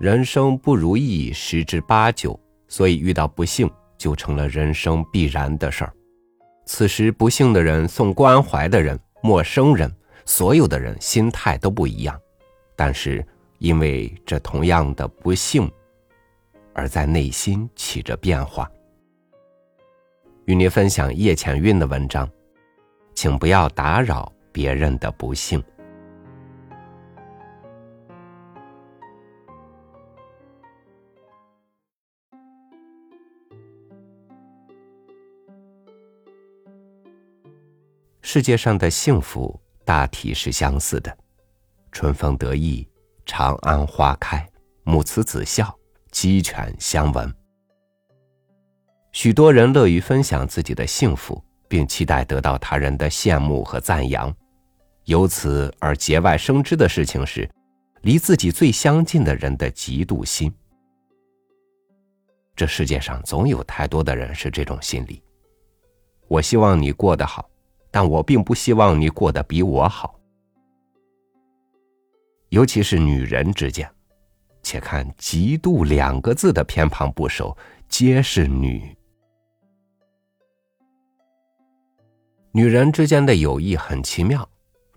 人生不如意十之八九，所以遇到不幸就成了人生必然的事儿。此时不幸的人送关怀的人，陌生人，所有的人心态都不一样，但是因为这同样的不幸，而在内心起着变化。与您分享叶浅韵的文章，请不要打扰别人的不幸。世界上的幸福大体是相似的：春风得意，长安花开，母慈子孝，鸡犬相闻。许多人乐于分享自己的幸福，并期待得到他人的羡慕和赞扬。由此而节外生枝的事情是，离自己最相近的人的嫉妒心。这世界上总有太多的人是这种心理。我希望你过得好。但我并不希望你过得比我好，尤其是女人之间，且看“嫉妒”两个字的偏旁部首，皆是女。女人之间的友谊很奇妙，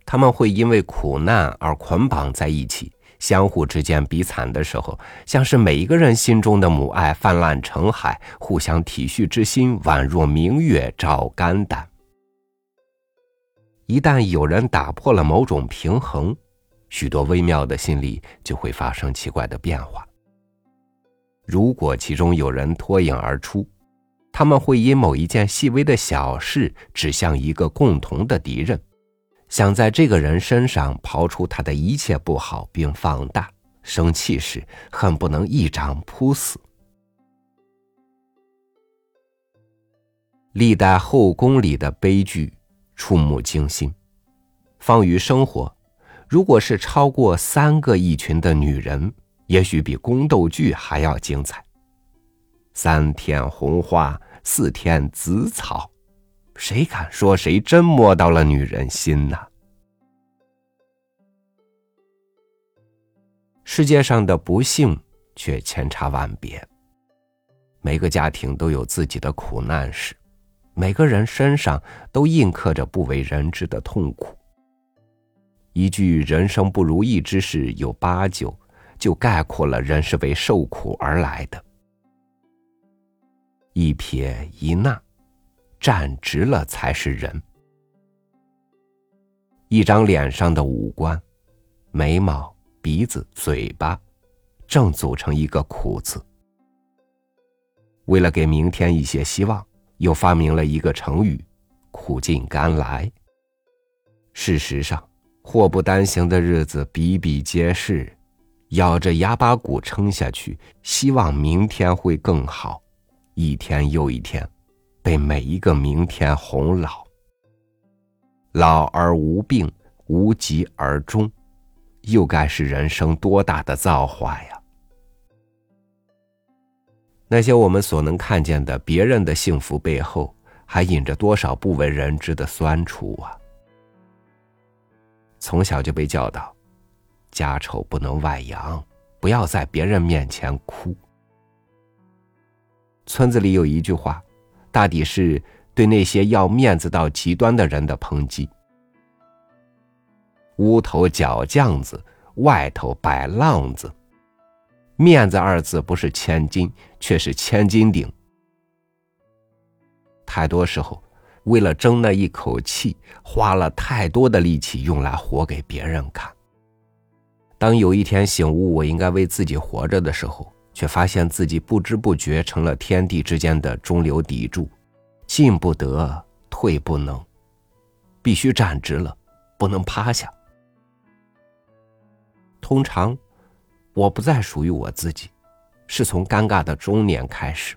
他们会因为苦难而捆绑在一起，相互之间比惨的时候，像是每一个人心中的母爱泛滥成海，互相体恤之心宛若明月照肝胆。一旦有人打破了某种平衡，许多微妙的心理就会发生奇怪的变化。如果其中有人脱颖而出，他们会因某一件细微的小事指向一个共同的敌人，想在这个人身上刨出他的一切不好并放大。生气时恨不能一掌扑死。历代后宫里的悲剧。触目惊心，放于生活，如果是超过三个一群的女人，也许比宫斗剧还要精彩。三天红花，四天紫草，谁敢说谁真摸到了女人心呢？世界上的不幸却千差万别，每个家庭都有自己的苦难史。每个人身上都印刻着不为人知的痛苦。一句“人生不如意之事有八九”，就概括了人是为受苦而来的。一撇一捺，站直了才是人。一张脸上的五官，眉毛、鼻子、嘴巴，正组成一个“苦”字。为了给明天一些希望。又发明了一个成语“苦尽甘来”。事实上，祸不单行的日子比比皆是，咬着牙把骨撑下去，希望明天会更好。一天又一天，被每一个明天哄老。老而无病，无疾而终，又该是人生多大的造化呀！那些我们所能看见的别人的幸福背后，还隐着多少不为人知的酸楚啊！从小就被教导，家丑不能外扬，不要在别人面前哭。村子里有一句话，大抵是对那些要面子到极端的人的抨击：屋头搅酱子，外头摆浪子。面子二字不是千金，却是千斤顶。太多时候，为了争那一口气，花了太多的力气，用来活给别人看。当有一天醒悟我应该为自己活着的时候，却发现自己不知不觉成了天地之间的中流砥柱，进不得，退不能，必须站直了，不能趴下。通常。我不再属于我自己，是从尴尬的中年开始。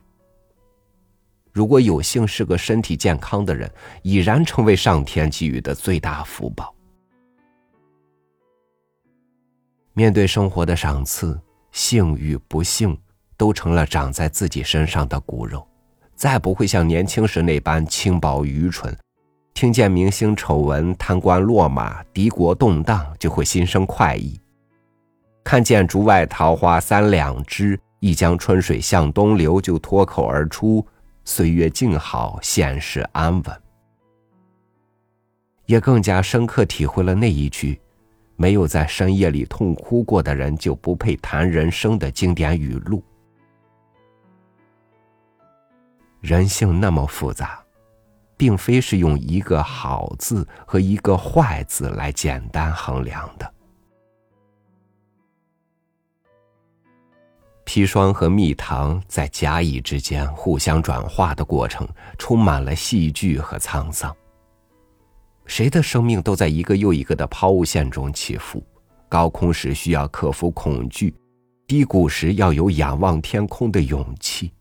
如果有幸是个身体健康的人，已然成为上天给予的最大福报。面对生活的赏赐，幸与不幸都成了长在自己身上的骨肉，再不会像年轻时那般轻薄愚蠢。听见明星丑闻、贪官落马、敌国动荡，就会心生快意。看见竹外桃花三两枝，一江春水向东流，就脱口而出：“岁月静好，现世安稳。”也更加深刻体会了那一句：“没有在深夜里痛哭过的人，就不配谈人生”的经典语录。人性那么复杂，并非是用一个好字和一个坏字来简单衡量的。砒霜和蜜糖在甲乙之间互相转化的过程，充满了戏剧和沧桑。谁的生命都在一个又一个的抛物线中起伏，高空时需要克服恐惧，低谷时要有仰望天空的勇气。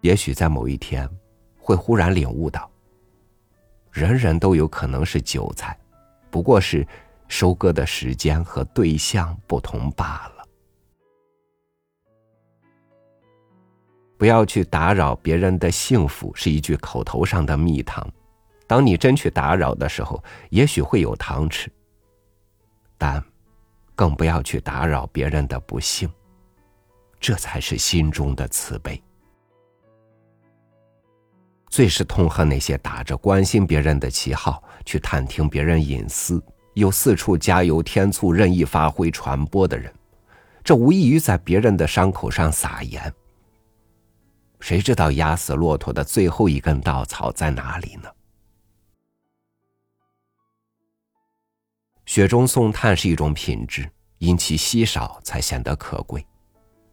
也许在某一天，会忽然领悟到，人人都有可能是韭菜，不过是。收割的时间和对象不同罢了。不要去打扰别人的幸福，是一句口头上的蜜糖。当你真去打扰的时候，也许会有糖吃。但，更不要去打扰别人的不幸。这才是心中的慈悲。最是痛恨那些打着关心别人的旗号去探听别人隐私。又四处加油添醋、任意发挥传播的人，这无异于在别人的伤口上撒盐。谁知道压死骆驼的最后一根稻草在哪里呢？雪中送炭是一种品质，因其稀少才显得可贵。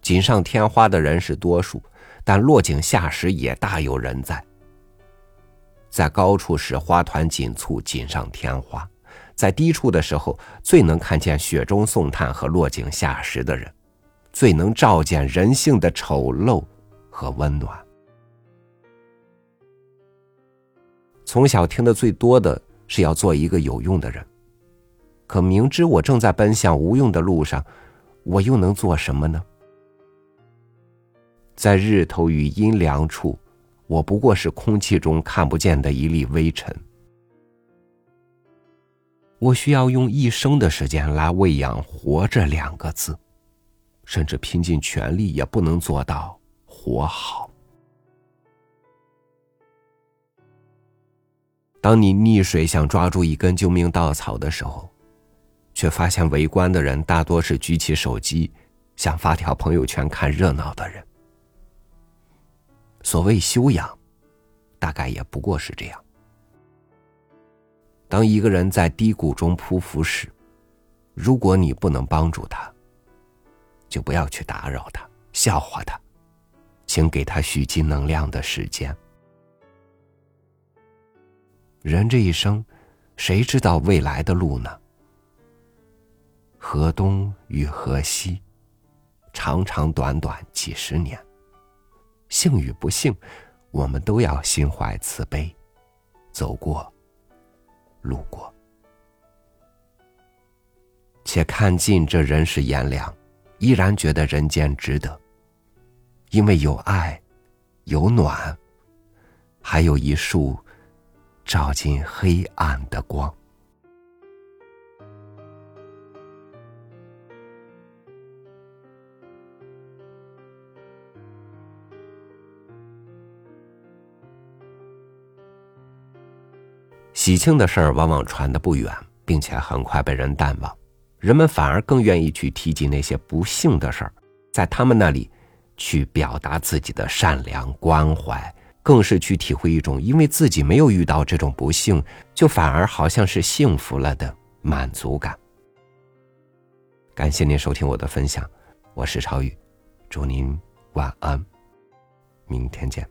锦上添花的人是多数，但落井下石也大有人在。在高处时花团锦簇，锦上添花。在低处的时候，最能看见雪中送炭和落井下石的人，最能照见人性的丑陋和温暖。从小听的最多的是要做一个有用的人，可明知我正在奔向无用的路上，我又能做什么呢？在日头与阴凉处，我不过是空气中看不见的一粒微尘。我需要用一生的时间来喂养“活着”两个字，甚至拼尽全力也不能做到活好。当你溺水想抓住一根救命稻草的时候，却发现围观的人大多是举起手机想发条朋友圈看热闹的人。所谓修养，大概也不过是这样。当一个人在低谷中匍匐时，如果你不能帮助他，就不要去打扰他、笑话他，请给他蓄积能量的时间。人这一生，谁知道未来的路呢？河东与河西，长长短短几十年，幸与不幸，我们都要心怀慈悲，走过。路过，且看尽这人世炎凉，依然觉得人间值得，因为有爱，有暖，还有一束照进黑暗的光。喜庆的事儿往往传得不远，并且很快被人淡忘，人们反而更愿意去提及那些不幸的事儿，在他们那里去表达自己的善良关怀，更是去体会一种因为自己没有遇到这种不幸，就反而好像是幸福了的满足感。感谢您收听我的分享，我是超宇，祝您晚安，明天见。